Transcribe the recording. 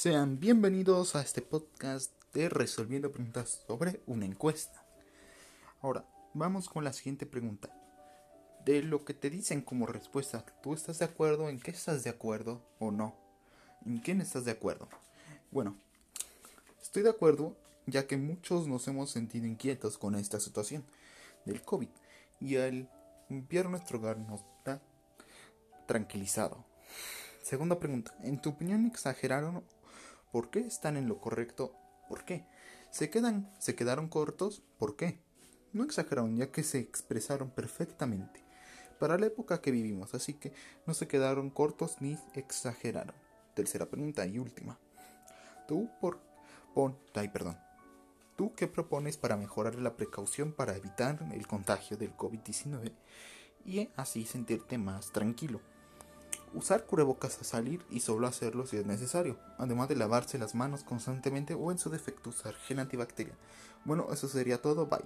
Sean bienvenidos a este podcast de Resolviendo Preguntas sobre una encuesta. Ahora, vamos con la siguiente pregunta. De lo que te dicen como respuesta, ¿tú estás de acuerdo? ¿En qué estás de acuerdo o no? ¿En quién estás de acuerdo? Bueno, estoy de acuerdo ya que muchos nos hemos sentido inquietos con esta situación del COVID y al limpiar nuestro hogar nos da tranquilizado. Segunda pregunta, ¿en tu opinión exageraron? ¿Por qué están en lo correcto? ¿Por qué? ¿Se, quedan, ¿Se quedaron cortos? ¿Por qué? No exageraron ya que se expresaron perfectamente para la época que vivimos, así que no se quedaron cortos ni exageraron. Tercera pregunta y última. ¿Tú por ay, perdón. ¿Tú qué propones para mejorar la precaución para evitar el contagio del COVID-19 y así sentirte más tranquilo? Usar cubrebocas a salir y solo hacerlo si es necesario, además de lavarse las manos constantemente o en su defecto usar gel antibacterial. Bueno, eso sería todo, bye.